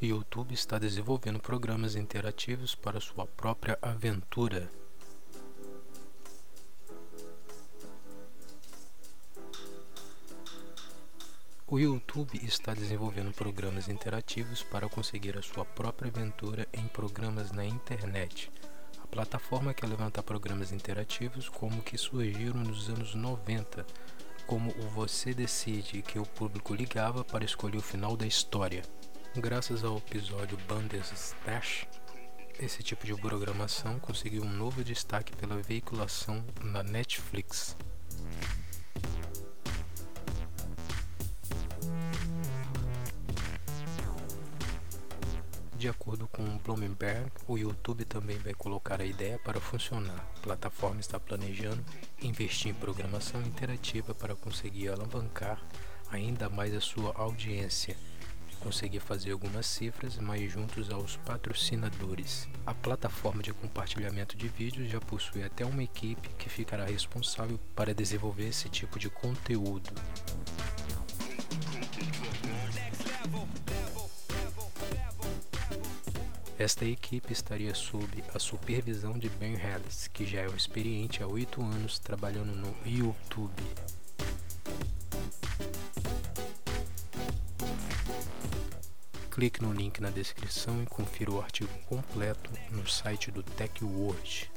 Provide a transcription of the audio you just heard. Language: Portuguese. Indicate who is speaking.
Speaker 1: YouTube está desenvolvendo programas interativos para sua própria aventura. O YouTube está desenvolvendo programas interativos para conseguir a sua própria aventura em programas na internet. A plataforma quer levantar programas interativos como que surgiram nos anos 90, como o Você Decide, que o público ligava para escolher o final da história. Graças ao episódio Bandersnatch, esse tipo de programação conseguiu um novo destaque pela veiculação na Netflix. De acordo com Bloomberg, o YouTube também vai colocar a ideia para funcionar. A plataforma está planejando investir em programação interativa para conseguir alavancar ainda mais a sua audiência conseguir fazer algumas cifras mais juntos aos patrocinadores. A plataforma de compartilhamento de vídeos já possui até uma equipe que ficará responsável para desenvolver esse tipo de conteúdo. Esta equipe estaria sob a supervisão de Ben Harris, que já é um experiente há oito anos trabalhando no YouTube. Clique no link na descrição e confira o artigo completo no site do TechWord.